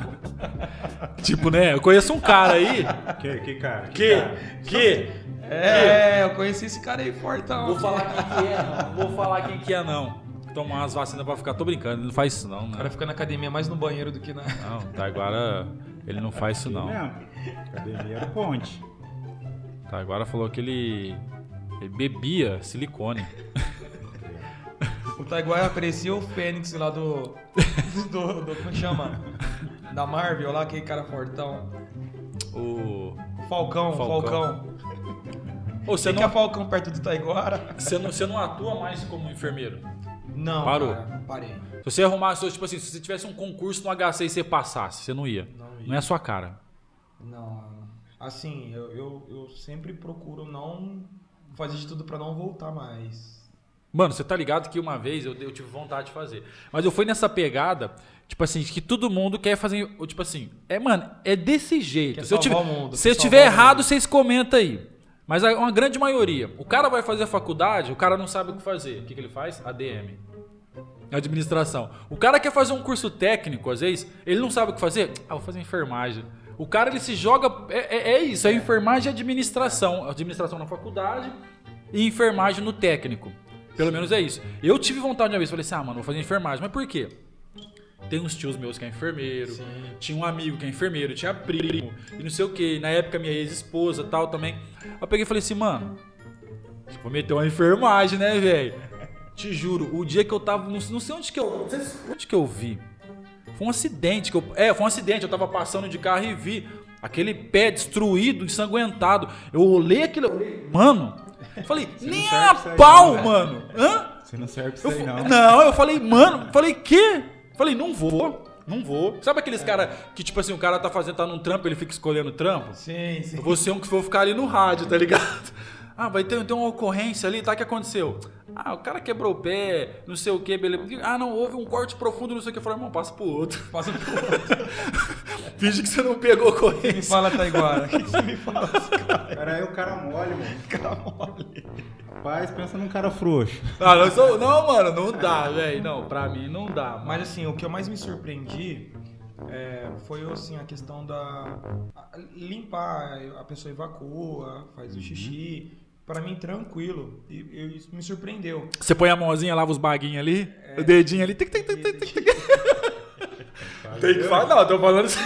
Tipo, né? Eu conheço um cara aí Que, que cara? que. cara? que É, eu conheci esse cara aí fortão. Vou falar quem que é, não. Vou falar quem que é, não. Tomar umas vacinas pra ficar. Tô brincando, ele não faz isso, não. O Né? cara fica na academia mais no banheiro do que na. Não, tá agora. Ele não faz isso, não. Academia é ponte. Tá, agora falou que ele. Ele bebia silicone. O Taiguara aparecia o Fênix lá do. do. do como chama? Da Marvel lá, aquele cara fortão. O. Falcão, Falcão. Falcão. Ô, você que é não, Falcão perto do Taiguara? você, não, você não atua mais como enfermeiro. Não, Parou. cara, parei. Se você arrumasse, tipo assim, se você tivesse um concurso no HC e você passasse, você não ia. Não ia. Não é a sua cara. Não, assim, eu, eu, eu sempre procuro não fazer de tudo pra não voltar mais. Mano, você tá ligado que uma vez eu, eu tive vontade de fazer. Mas eu fui nessa pegada, tipo assim, que todo mundo quer fazer. Tipo assim, é, mano, é desse jeito. Quer Se eu tiver, mundo, se eu tiver errado, vocês comentam aí. Mas a- uma grande maioria. O cara vai fazer a faculdade, o cara não sabe o que fazer. O que, que ele faz? ADM. Administração. O cara quer fazer um curso técnico, às vezes, ele não sabe o que fazer. Ah, vou fazer enfermagem. O cara ele se joga. É, é- é isso, é enfermagem e administração. Administração na faculdade e enfermagem no técnico. Pelo menos é isso. Eu tive vontade de uma vez, falei assim, ah, mano, vou fazer enfermagem. Mas por quê? Tem uns tios meus que é enfermeiro, Sim. tinha um amigo que é enfermeiro, tinha primo, e não sei o que. Na época, minha ex-esposa tal também. Aí eu peguei e falei assim, mano, vou meter uma enfermagem, né, velho? Te juro, o dia que eu tava. Não, sei onde que eu. Onde que eu vi. Foi um acidente que eu. É, foi um acidente. Eu tava passando de carro e vi aquele pé destruído, ensanguentado. Eu olhei aquilo. Mano, falei, nem serve a pau, não, né? mano. Hã? Você não serve pra isso aí, não. não, eu falei, mano, falei, quê? Falei, não vou, não vou. Sabe aqueles cara que, tipo assim, o cara tá fazendo, tá num trampo, ele fica escolhendo trampo? Sim, sim. Eu vou ser um que vou ficar ali no rádio, tá ligado? Ah, vai ter, ter uma ocorrência ali, tá? O que aconteceu? Ah, o cara quebrou o pé, não sei o que, beleza. Ah, não, houve um corte profundo, não sei o que. Eu falei, irmão, passa pro outro. Passa pro outro. Finge que você não pegou Me ocorrência. fala, Taiguara. O que você me fala desse cara? Cara, aí o cara mole, mano. Cara mole. Rapaz, pensa num cara frouxo. Ah, não, sou, não mano, não dá, velho. Não, pra mim não dá. Mas, Mas assim, o que eu mais me surpreendi é, foi assim, a questão da. a- limpar, a pessoa evacua, faz o xixi. Pra mim, tranquilo. E, e isso me surpreendeu. você põe a mãozinha, lava os baguinhos ali, o dedinho ali. Tic, tic, tic, tic, tic. Tem que falar, não, tô falando assim.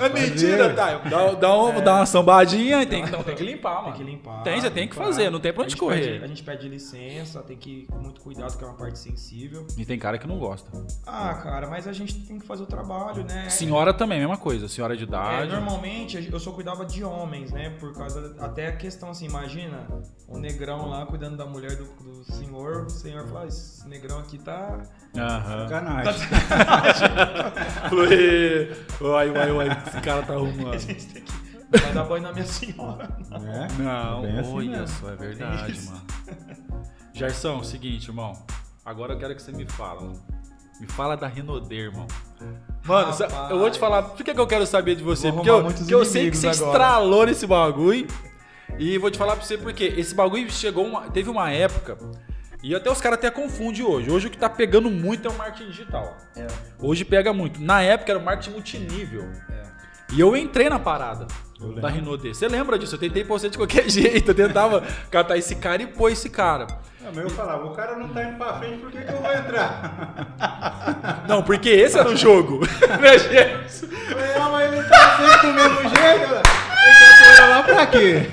É mentira, tá? Dá, dá, um, dá uma sambadinha e tem, que- não, tem que limpar, Tem mano. que limpar. Tem, você tem que limpar. fazer, não tem pra A onde gente correr. pede- a gente pede licença, tem que ir com muito cuidado, porque é uma parte sensível. E tem cara que não gosta. Ah, cara, mas a gente tem que fazer o trabalho, né? Senhora também, mesma coisa. Senhora de É, idade. normalmente eu só cuidava de homens, né? Por causa. Até a questão assim, imagina o negrão lá cuidando da mulher do, do senhor. O senhor fala, "Ah, esse negrão aqui tá. Aham. Sacanagem. Falei, Uai, uai, uai, esse cara tá A arrumando. gente tem que. Vai dar banho na minha senhora. né? Não, Bem assim olha mesmo. só, é verdade, Isso. mano. Jairson, seguinte, irmão. Agora eu quero que você me fala. Me fala da Renaudet, irmão. Mano, Rapaz. eu vou te falar, por que, que eu quero saber de você? Vou Porque eu, porque eu sei que você agora. estralou nesse bagulho. E vou te falar pra você porque esse bagulho chegou uma, teve uma época e até os caras até confundem hoje. Hoje o que tá pegando muito é o marketing digital. É. Hoje pega muito. Na época era o marketing multinível. É. E eu entrei na parada Eu da lembro. Renaudet. Você lembra disso? Eu tentei pôr você de qualquer jeito. Eu tentava catar esse cara e pôr esse cara. Não, mas eu falava, o cara não tá indo pra frente, por que, que eu vou entrar? Não, porque esse era o jogo. Né, gente? Ah, mas ele tá sempre do mesmo jeito. Esse lá pra quê?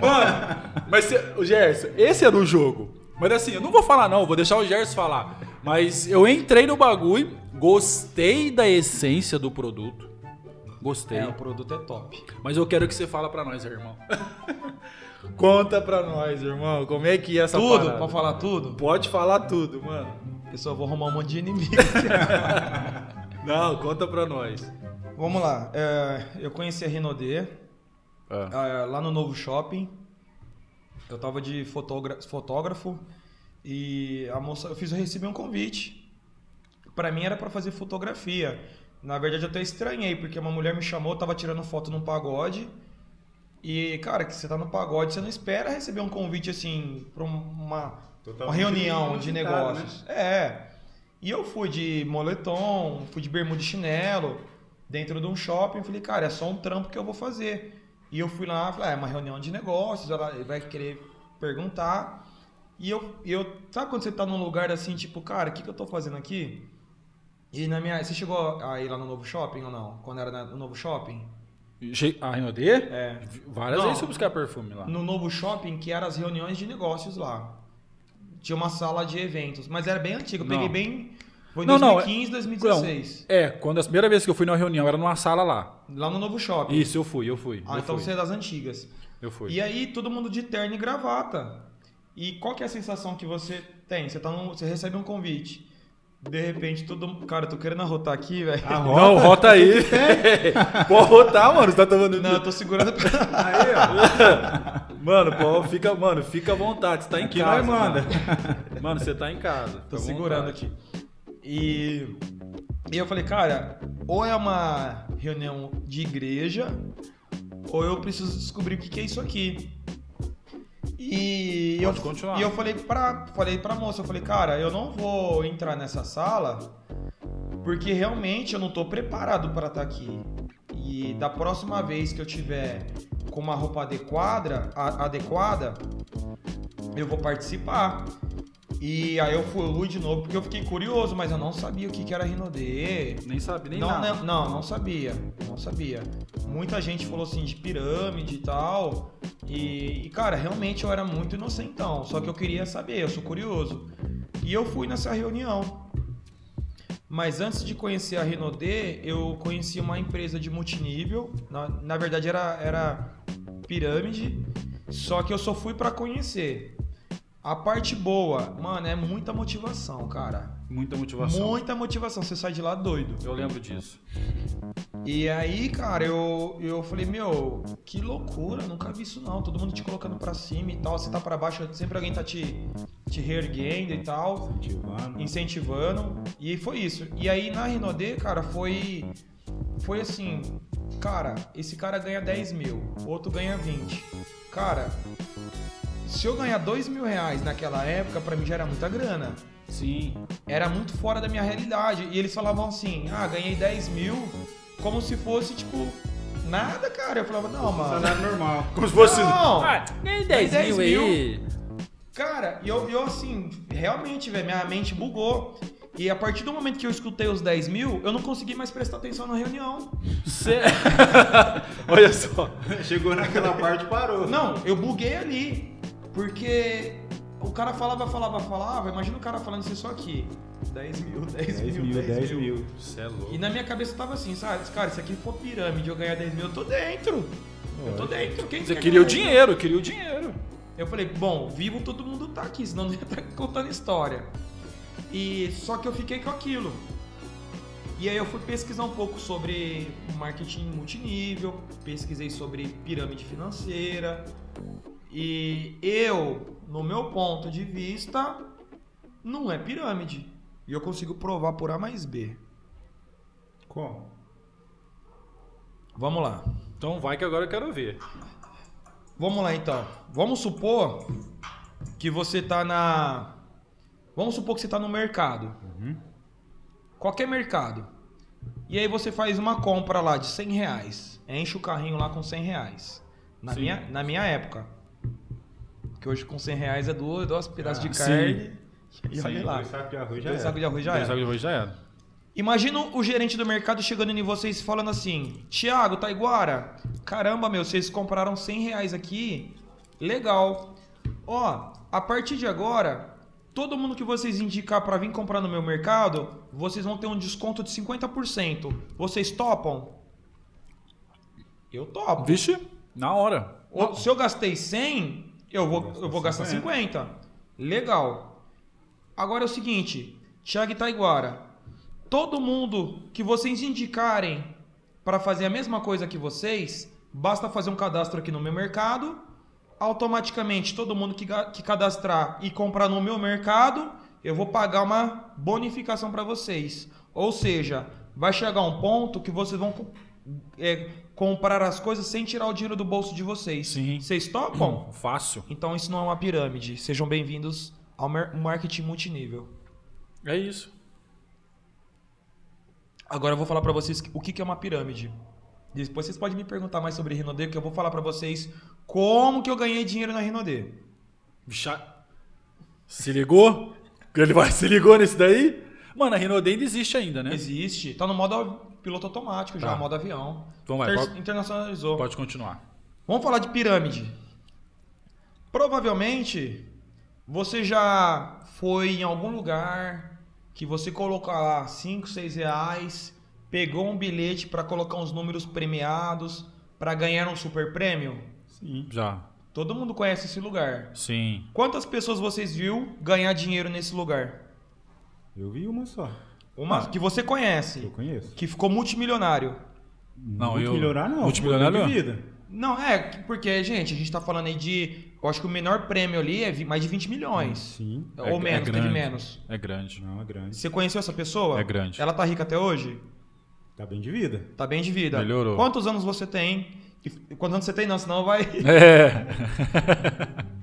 Mano, mas Gerson, esse era o jogo. Mas assim, eu não vou falar não, vou deixar o Gerson falar. Mas eu entrei no bagulho, gostei da essência do produto. Gostei. É, o produto é top. Mas eu quero que você fala pra nós, irmão. Conta pra nós, irmão, como é que é essa tudo? parada? Pra falar tudo? Pode falar tudo, mano. Eu só vou arrumar um monte de inimigo. Não, conta pra nós. Vamos lá. é, eu conheci a Renaudet Ah. é, lá no novo shopping. Eu tava de fotógra- fotógrafo e a moça, eu fiz, eu recebi um convite. Pra mim era pra fazer fotografia. Na verdade eu até estranhei, porque uma mulher me chamou, tava tirando foto num pagode. E, cara, que você tá no pagode, você não espera receber um convite assim pra um- uma, uma reunião de inusitado, negócios. É. E eu fui de moletom, fui de bermuda e chinelo, dentro de um shopping. Falei, cara, é só um trampo que eu vou fazer. E eu fui lá, falei, ah, é uma reunião de negócios, ela vai querer perguntar. E eu, eu sabe quando você tá num lugar assim, tipo, cara, o que, que eu tô fazendo aqui? E na minha. Você chegou a ir lá no novo shopping ou não? Quando era no novo shopping? A Renaudet? É. Várias Não. vezes fui buscar perfume lá. No novo shopping, que eram as reuniões de negócios lá. Tinha uma sala de eventos, mas era bem antigo. Eu Não. peguei bem. Foi em Não, não, 2015, 2016. É, quando a primeira vez que eu fui na reunião era numa sala lá. Lá no novo shopping. Isso, eu fui, eu fui. Ah, eu então fui. você é das antigas. Eu fui. E aí, todo mundo de terno e gravata. E qual que é a sensação que você tem? Você, tá num- você recebe um convite. De repente, todo mundo. Cara, eu tô querendo arrotar aqui, velho. A Não, rota aí. Pode rotar, mano. Você tá tomando. Não, eu tô segurando. Aí, ó. Mano, pô, fica, mano, fica à vontade. Você tá em Aqui casa. nós manda. Mano. Mano, você tá em casa. Tô segurando vontade. aqui. E, e eu falei, cara, ou é uma reunião de igreja, ou eu preciso descobrir o que, que é isso aqui. E Pode eu, continuar. e eu falei pra, falei pra moça, eu falei, cara, eu não vou entrar nessa sala porque realmente eu não tô preparado para estar aqui. E da próxima vez que eu tiver com uma roupa adequada, a- adequada, eu vou participar. E aí eu fui de novo porque eu fiquei curioso, mas eu não sabia o que, que era Rinodê. Nem sabe, nem Não, nada. não, não, não sabia. Não sabia. Muita gente falou assim de pirâmide e tal. E, e, cara, realmente eu era muito inocentão. Só que eu queria saber, eu sou curioso. E eu fui nessa reunião. Mas antes de conhecer a Renaudet, eu conheci uma empresa de multinível. Na, na verdade era, era pirâmide. Só que eu só fui pra conhecer. A parte boa, mano, é muita motivação, cara. Muita motivação. Muita motivação. Você sai de lá doido. Eu lembro disso. E aí, cara, eu, eu falei, meu, que loucura, nunca vi isso não. Todo mundo te colocando pra cima e tal. Você tá pra baixo, sempre alguém tá te, te reerguendo e tal, Ativando. incentivando. E foi isso. E aí na Renaudet, cara, foi. Foi assim, cara, esse cara ganha 10 mil, outro ganha 20. Cara, se eu ganhar 2 mil reais naquela época, pra mim já era muita grana Sim. era muito fora da minha realidade. E eles falavam assim: ah, ganhei 10 mil, como se fosse, tipo, nada, cara. Eu falava: não, mano. Salário normal. Como se fosse. Não. Ah, ganhei 10, 10 mil aí. Cara, e eu, eu assim, realmente, velho, minha mente bugou. E a partir do momento que eu escutei os 10 mil, eu não consegui mais prestar atenção na reunião. Cê... Olha só. Chegou naquela parte parou. Não, eu buguei ali. Porque o cara falava, falava, falava. Imagina o cara falando isso só aqui: 10 mil, 10, 10 mil, 10 mil. Você é louco. E na minha cabeça tava assim, sabe? Cara, se aqui for pirâmide eu ganhar 10 mil, eu tô dentro. Eu tô dentro. Quem Você quer queria o dinheiro, queria o dinheiro. Eu falei, bom, vivo todo mundo tá aqui, senão não ia estar contando história. E só que eu fiquei com aquilo. E aí eu fui pesquisar um pouco sobre marketing multinível, pesquisei sobre pirâmide financeira. E eu, no meu ponto de vista, não é pirâmide. E eu consigo provar por A mais B. Como? Vamos lá. Então vai que agora eu quero ver. Vamos lá então. Vamos supor que você tá na. Vamos supor que você tá no mercado. Qualquer mercado. E aí você faz uma compra lá de 100 reais. Enche o carrinho lá com 100 reais. Na, Sim. minha, na minha época. Que hoje com 100 reais é duas, dois pedaços de sim. carne. E Sim, olha lá. dois sacos de arroz já Dois era. sacos de arroz já Dois era. sacos de arroz já era. Imagina o gerente do mercado chegando em vocês e falando assim: Tiago, Taiguara, caramba, meu, vocês compraram 100 reais aqui, legal. Ó, a partir de agora, todo mundo que vocês indicar para vir comprar no meu mercado, vocês vão ter um desconto de 50%. Vocês topam? Eu topo. Vixe, na hora. Se eu gastei 100, eu vou, eu vou gastar 50. Legal. Agora é o seguinte, Thiago Itaiguara, todo mundo que vocês indicarem para fazer a mesma coisa que vocês, basta fazer um cadastro aqui no meu mercado. Automaticamente, todo mundo que, que cadastrar e comprar no meu mercado, eu vou pagar uma bonificação para vocês. Ou seja, vai chegar um ponto que vocês vão é, comprar as coisas sem tirar o dinheiro do bolso de vocês. Sim. Vocês topam? Fácil. Então isso não é uma pirâmide. Sejam bem-vindos ao marketing multinível. É isso. Agora eu vou falar pra vocês o que é uma pirâmide. Depois vocês podem me perguntar mais sobre Rinode, que eu vou falar pra vocês como que eu ganhei dinheiro na Rinode. Bicha... Se ligou? Ele vai se ligou nesse daí? Mano, a Renault ainda existe ainda, né? Existe, tá no modo piloto automático já, Tá. modo avião. Então vai, pode- internacionalizou. Pode continuar. Vamos falar de pirâmide. Provavelmente você já foi em algum lugar que você colocar lá 5, 6 reais, pegou um bilhete para colocar uns números premiados para ganhar um super prêmio. Sim. Já. Todo mundo conhece esse lugar. Sim. Quantas pessoas vocês viu ganhar dinheiro nesse lugar? Eu vi uma só. Uma que você conhece, Eu conheço. que ficou multimilionário. Não, eu- Multimilionário não. Multimilionário não. de vida. Não, é, porque, gente, a gente tá falando aí de. Eu acho que o menor prêmio ali é mais de 20 milhões. Sim. Ou É- é menos, teve grande. menos. É grande. Não, é grande. Você conheceu essa pessoa? É grande. Ela tá rica até hoje? Tá bem de vida. Tá bem de vida. Melhorou. Quantos anos você tem? Quantos anos você tem? Não, senão vai. É.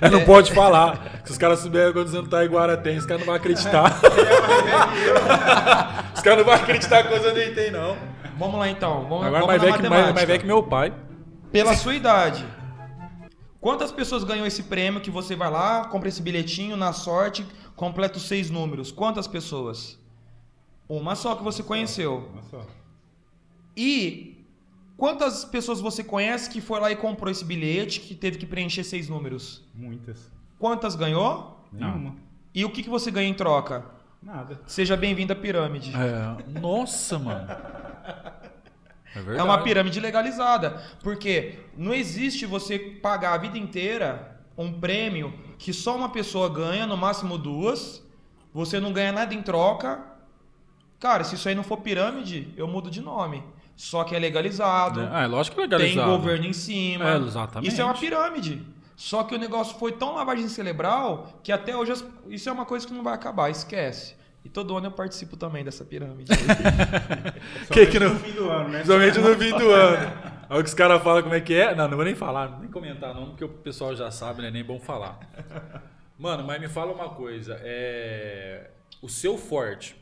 É, não pode falar. Se os caras souberem quantos anos Taiguara tem, os caras não vão acreditar. os caras não vão acreditar anos ele tem, não. Vamos lá então. Vamos, Agora vamos mais velho, que, mais, matemática. mais velho que meu pai. Pela sua idade. Quantas pessoas ganham esse prêmio que você vai lá, compra esse bilhetinho, na sorte, completa os seis números? Quantas pessoas? Uma só que você conheceu. Uma só. E quantas pessoas você conhece que foi lá e comprou esse bilhete que teve que preencher seis números? Muitas. Quantas ganhou? Nenhuma. E o que, que você ganha em troca? Nada. Seja bem-vindo à pirâmide. É. Nossa, mano. É verdade. É uma pirâmide legalizada. Porque não existe você pagar a vida inteira um prêmio que só uma pessoa ganha, no máximo duas. Você não ganha nada em troca. Cara, se isso aí não for pirâmide, eu mudo de nome. Só que é legalizado. Ah, é lógico que é tem legalizado. governo em cima. É, exatamente. Isso é uma pirâmide. Só que o negócio foi tão lavagem cerebral que até hoje as- isso é uma coisa que não vai acabar, esquece. E todo ano eu participo também dessa pirâmide. Que que não- no fim do ano, né? Principalmente no fim do ano. Aí o que os caras falam como é que é. Não, não vou nem falar, nem comentar não, porque o pessoal já sabe, né? Nem bom falar. Mano, mas me fala uma coisa. É... O seu forte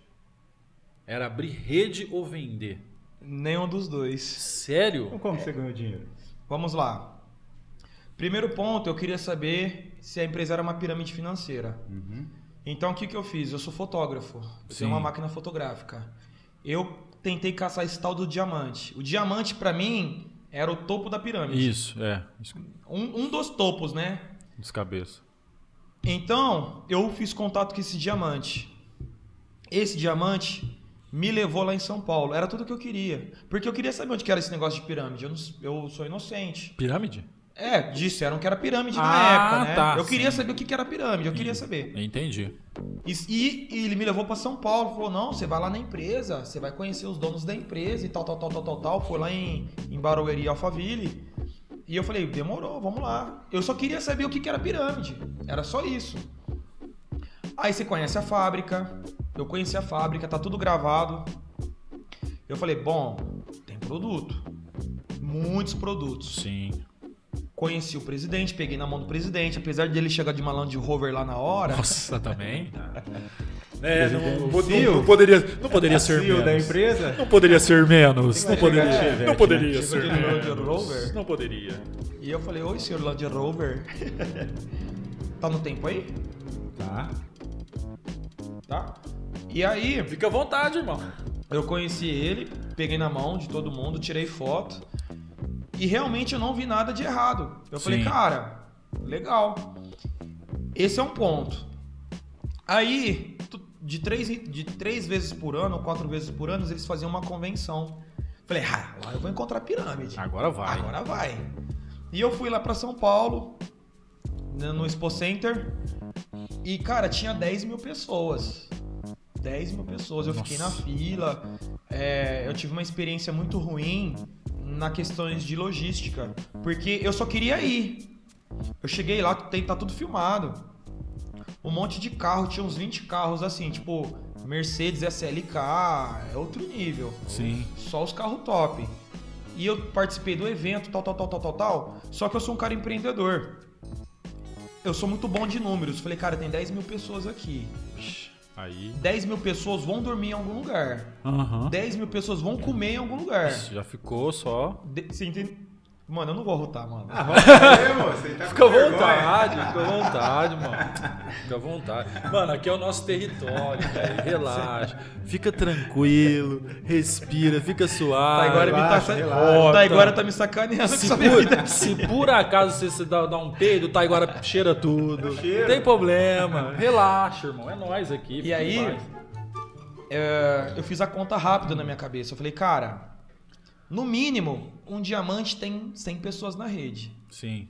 era abrir rede ou vender? Nenhum dos dois. Sério? Então como você ganhou dinheiro? Vamos lá. Primeiro ponto, eu queria saber se a empresa era uma pirâmide financeira. Uhum. Então, o que, que eu fiz? Eu sou fotógrafo. Eu Sim. tenho uma máquina fotográfica. Eu tentei caçar esse tal do diamante. O diamante, pra mim, era o topo da pirâmide. Isso, é. Um, um dos topos, né? Descabeça. Então, eu fiz contato com esse diamante. Esse diamante me levou lá em São Paulo. Era tudo que eu queria. Porque eu queria saber onde que era esse negócio de pirâmide. Eu, não- eu sou inocente. Pirâmide? É, disseram que era pirâmide na Ah, época, né? tá, eu queria sim. saber o que que era pirâmide, eu queria saber. Entendi. E, e- e ele me levou pra São Paulo, falou: não, você vai lá na empresa, você vai conhecer os donos da empresa e tal, tal, tal, tal, tal, tal. Foi lá em, em Barueri, Alphaville. E eu falei, demorou, vamos lá. Eu só queria saber o que que era pirâmide. Era só isso. Aí você conhece a fábrica, eu conheci a fábrica, tá tudo gravado. Eu falei, bom, tem produto. Muitos produtos. Sim. Conheci o presidente, peguei na mão do presidente, apesar dele chegar de uma Land Rover lá na hora. Nossa, também? É, não, O não- CEO. não poderia, não poderia ser CEO menos. da empresa? Não poderia ser menos. Não poderia, Chevette, não poderia né? ser Land menos. Rover. Não poderia. E eu falei, oi, senhor Land Rover. tá no tempo aí? Tá. Tá? E aí, Fica à vontade, irmão. eu conheci ele, peguei na mão de todo mundo, tirei foto. E realmente eu não vi nada de errado. Eu falei, Sim. cara, legal. Esse é um ponto. Aí, de três, de três vezes por ano, ou quatro vezes por ano, eles faziam uma convenção. Falei, ah, lá eu vou encontrar pirâmide. Agora vai. Agora vai. E eu fui lá pra São Paulo, né, no Expo Center, e, cara, tinha 10 mil pessoas. 10 mil pessoas. Eu fiquei na Nossa. fila. é, eu tive uma experiência muito ruim na questões de logística, porque eu só queria ir. Eu cheguei lá, tem, tá tudo filmado. Um monte de carro, tinha uns 20 carros assim, tipo Mercedes SLK, é outro nível. Sim. Só os carros top. E eu participei do evento, tal, tal, tal, tal, tal, tal. Só que eu sou um cara empreendedor. Eu sou muito bom de números. Falei, cara, tem 10 mil pessoas aqui. Aí. 10 mil pessoas vão dormir em algum lugar. Aham. 10 mil pessoas vão comer em algum lugar. Isso, Já ficou só. De- Você entende? Mano, eu não vou arrotar, mano. Ah, aí, tá Fica à vontade, fica à vontade, mano. Fica à vontade. Mano, aqui é o nosso território, velho. Relaxa. Fica tranquilo, respira, fica suave. Tá agora me tá, relaxa, tá agora tá me sacaneando Se por, se por acaso você se dá, dá um peido, tá agora cheira tudo. Cheira. Tem problema. Relaxa, irmão. É nós aqui. E aí, é, eu fiz a conta rápida na minha cabeça. Eu falei, cara, no mínimo, um diamante tem 100 pessoas na rede. Sim.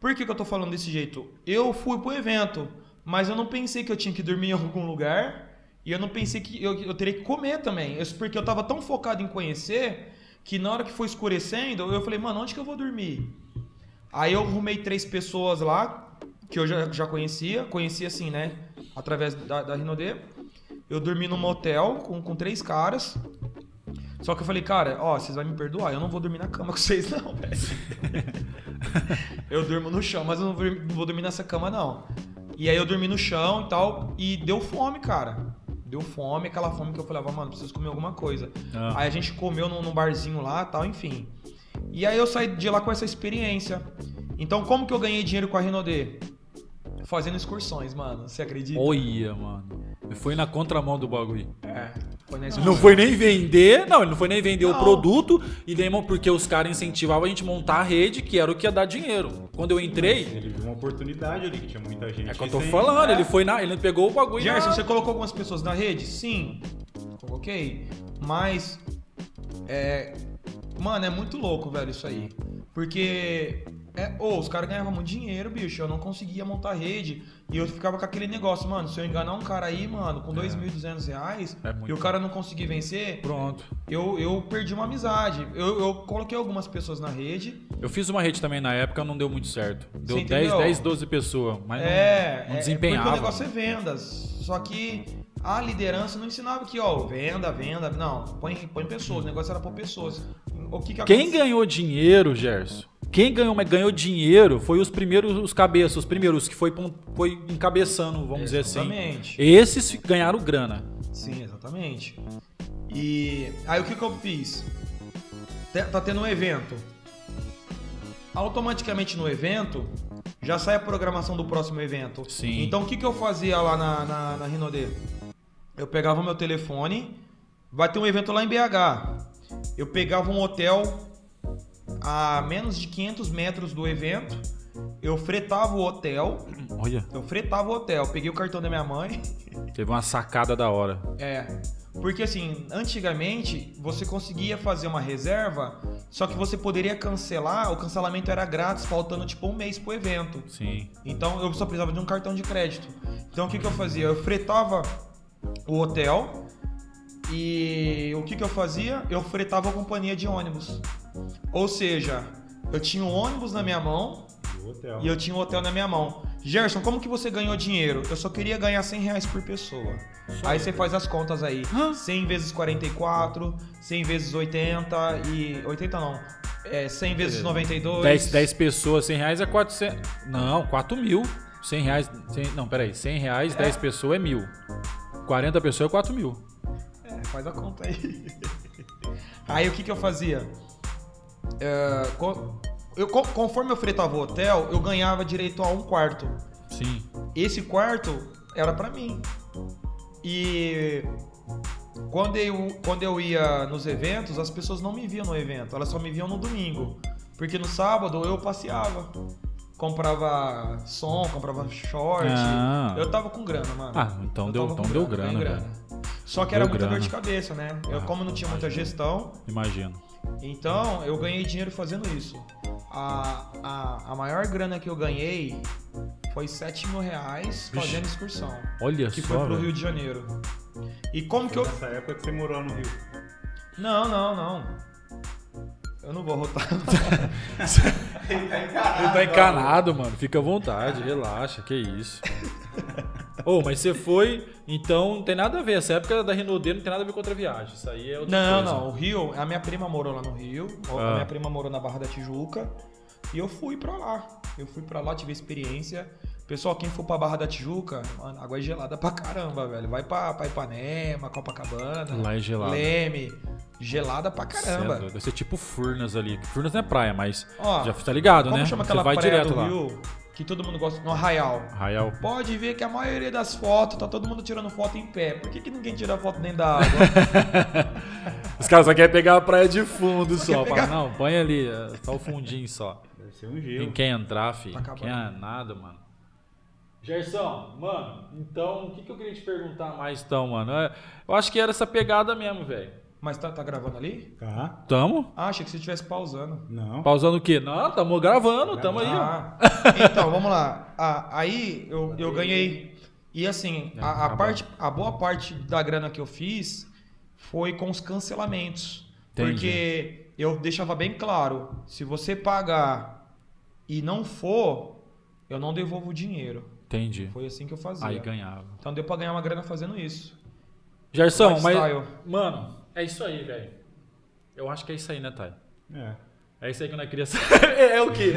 Por que, que eu tô falando desse jeito? Eu fui pro evento, mas eu não pensei que eu tinha que dormir em algum lugar. E eu não pensei que eu, eu teria que comer também. Eu- porque eu tava tão focado em conhecer que na hora que foi escurecendo, eu falei, mano, onde que eu vou dormir? Aí eu arrumei três pessoas lá, que eu já, já conhecia. Conhecia assim, né? Através da, da Rinodê. Eu dormi num motel com, com três caras. Só que eu falei, cara, ó, vocês vão me perdoar, eu não vou dormir na cama com vocês, não, velho. eu durmo no chão, mas eu não vou, dormir nessa cama, não. E aí eu dormi no chão e tal, e deu fome, cara. Deu fome, aquela fome que eu falava, mano, preciso comer alguma coisa. Ah. Aí a gente comeu num, num barzinho lá tal, enfim. E aí eu saí de lá com essa experiência. Então, como que eu ganhei dinheiro com a Renaudet? Fazendo excursões, mano. Você acredita? Olha, mano. Foi na contramão do bagulho. É, foi na Não foi nem vender, não, ele não foi nem vender o Não. produto, e nem porque os caras incentivavam a gente montar a rede, que era o que ia dar dinheiro. Quando eu entrei, Ele viu uma oportunidade ali, que tinha muita gente. é que eu tô sem- falando, é. ele foi na. Ele pegou o bagulho. Gerson, na- você colocou algumas pessoas na rede? Sim. Coloquei. Mas. É. Mano, é muito louco, velho, isso aí. Porque. É, ô, os caras ganhavam muito dinheiro, bicho. Eu não conseguia montar rede. E eu ficava com aquele negócio, mano. Se eu enganar um cara aí, mano, com 2.200 reais, É e o cara não conseguir vencer, Pronto. eu, eu perdi uma amizade. Eu, eu coloquei algumas pessoas na rede. Eu fiz uma rede também na época, não deu muito certo. Deu Você 10, entendeu? 10, 12 pessoas, mas não- É, não, é, desempenhava. porque o negócio é vendas. Só que a liderança não ensinava que, ó, venda, venda. Não, põe, põe pessoas. O negócio era pôr pessoas. O que que Quem ganhou dinheiro, Gerson? Quem ganhou, mas ganhou dinheiro foi os primeiros, os cabeças, os primeiros que foi, foi encabeçando, vamos dizer assim. Exatamente. Esses ganharam grana. Sim, exatamente. E aí o que, que eu fiz? Tá tendo um evento. Automaticamente no evento já sai a programação do próximo evento. Sim. Então o que, que eu fazia lá na, na, na Rinodê? Eu pegava o meu telefone, vai ter um evento lá em BH. Eu pegava um hotel a menos de 500 metros do evento, eu fretava o hotel, Olha, eu fretava o hotel, peguei o cartão da minha mãe, teve uma sacada da hora. é. Porque assim, antigamente você conseguia fazer uma reserva, só que você poderia cancelar, o cancelamento era grátis, faltando tipo um mês pro evento. Sim. Então eu só precisava de um cartão de crédito. Então o que, que eu fazia? Eu fretava o hotel e o que, que eu fazia? Eu fretava a companhia de ônibus. Ou seja, eu tinha um ônibus na minha mão e eu tinha um hotel na minha mão. Gerson, como que você ganhou dinheiro? Eu só queria ganhar 100 reais por pessoa. Aí você faz as contas aí. 100 vezes 44, 100 vezes 80 e... 80 não. É, 100 vezes 92. 10, 10 pessoas, 100 reais é 400. Não, 4 mil. 100 reais. 100, não, peraí. 100 reais, 10 pessoas é mil. 40 pessoas é 4 mil. É, faz a conta aí. aí o que, que eu fazia? É, eu, co- conforme eu fretava o hotel, eu ganhava direito a um quarto. Sim. Esse quarto era pra mim. E quando eu, quando eu ia nos eventos, as pessoas não me viam no evento, elas só me viam no domingo. Porque no sábado eu passeava. Comprava som, comprava short. Ah. Eu tava com grana, mano. Ah, então Eu deu- então com deu grana, velho. Só que Deu era muita dor grana. de cabeça, né? Eu, Ah, como não tinha muita imagino. gestão, Imagino. então eu ganhei dinheiro fazendo isso. A, a, a maior grana que eu ganhei foi 7 mil reais Vixe. fazendo excursão. Olha Que só, foi pro velho. Rio de Janeiro. E como que eu. Nessa época que você morou no Rio. Não, não, não. Eu não vou rotar. Ele tá encanado, mano. Fica à vontade, relaxa, que isso. Ô, mas você foi, então não tem nada a ver. Essa época da Renaudet não tem nada a ver com outra viagem. Isso aí é outra Não, coisa. não. O Rio, a minha prima morou lá no Rio. Ah. A minha prima morou na Barra da Tijuca. E eu fui pra lá. Eu fui pra lá, tive experiência. Pessoal, quem for pra Barra da Tijuca, mano, água é gelada pra caramba, velho. Vai pra, pra Ipanema, Copacabana. Lá é gelado. Leme. Gelada pra é caramba. Deve ser tipo Furnas ali. Furnas não é praia, mas Ó, já tá ligado, Como né? chama Você aquela vai praia direto do lá. Rio que todo mundo gosta? No Arraial. Arraial. Pode ver que a maioria das fotos, tá todo mundo tirando foto em pé. Por que, que ninguém tira foto dentro da água? Os caras só querem pegar a praia de fundo só. quer pegar- não, põe ali, é só o fundinho só. Deve ser um Quem gelo. quer entrar, filho? Tá acabando. quer nada, mano. Gerson, mano, então, o que, que eu queria te perguntar mais então, mano? É, Eu acho que era essa pegada mesmo, velho. Mas tá, tá gravando ali? Tá? Tamo? Ah, achei que você estivesse pausando. Não. Pausando o quê? Não, tamo gravando, tamo aí, ó. Ah, então, vamos lá. Ah, aí eu, eu ganhei. E assim, a, tá a bom. parte, a boa parte da grana que eu fiz foi com os cancelamentos. Entendi. Porque eu deixava bem claro: se você pagar e não for, eu não devolvo o dinheiro. Entendi. Foi assim que eu fazia. Aí ganhava. Então deu pra ganhar uma grana fazendo isso. Gerson, mas. Mano, é isso aí, velho. Eu acho que é isso aí, né, Thay? É. É isso aí que nós queríamos é, é o quê?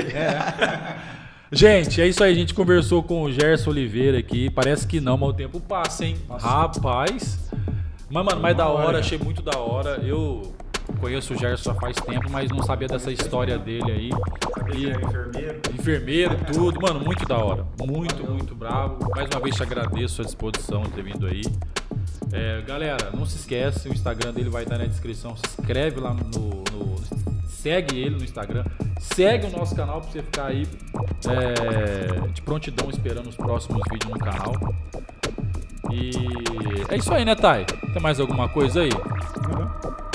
Gente, é isso aí. A gente conversou com o Gerson Oliveira aqui. Parece que não, mas o tempo passa, hein? Rapaz. Mas, mano, mais da hora, achei muito da hora. Eu conheço o Gerson já faz tempo, mas não sabia dessa história dele aí. E enfermeiro. enfermeiro, tudo. Mano, muito da hora. Muito, muito bravo. Mais uma vez te agradeço a disposição de ter vindo aí. É, galera, não se esquece, o Instagram dele vai estar na descrição. Se inscreve lá no, no- Segue ele no Instagram. Segue o nosso canal pra você ficar aí é, de prontidão esperando os próximos vídeos no canal. E é isso aí, né, Thay? Tem mais alguma coisa aí?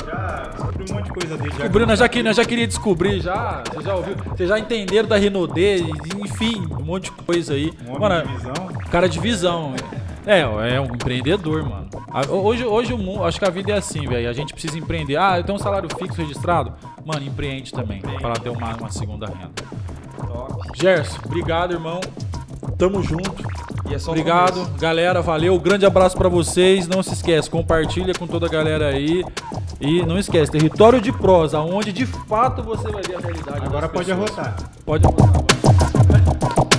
Já descobri um monte de coisa dele. O Bruno já, que, nós já queria descobrir, já. Você já ouviu? Vocês já entenderam da Renaudet, enfim, um monte de coisa aí. Um Mano, de visão. cara de visão. É, é um empreendedor, mano. Hoje, hoje o mundo, acho que a vida é assim, velho. A gente precisa empreender. Ah, eu tenho um salário fixo registrado. Mano, empreende também, para ter uma, uma segunda renda. Top. Gerson, obrigado, irmão. Tamo junto. E é só Obrigado, começo. galera. Valeu. Grande abraço pra vocês. Não se esquece, compartilha com toda a galera aí. E não esquece, território de prosa, onde de fato você vai ver a realidade. Agora pode pessoas. arrotar. Pode arrotar.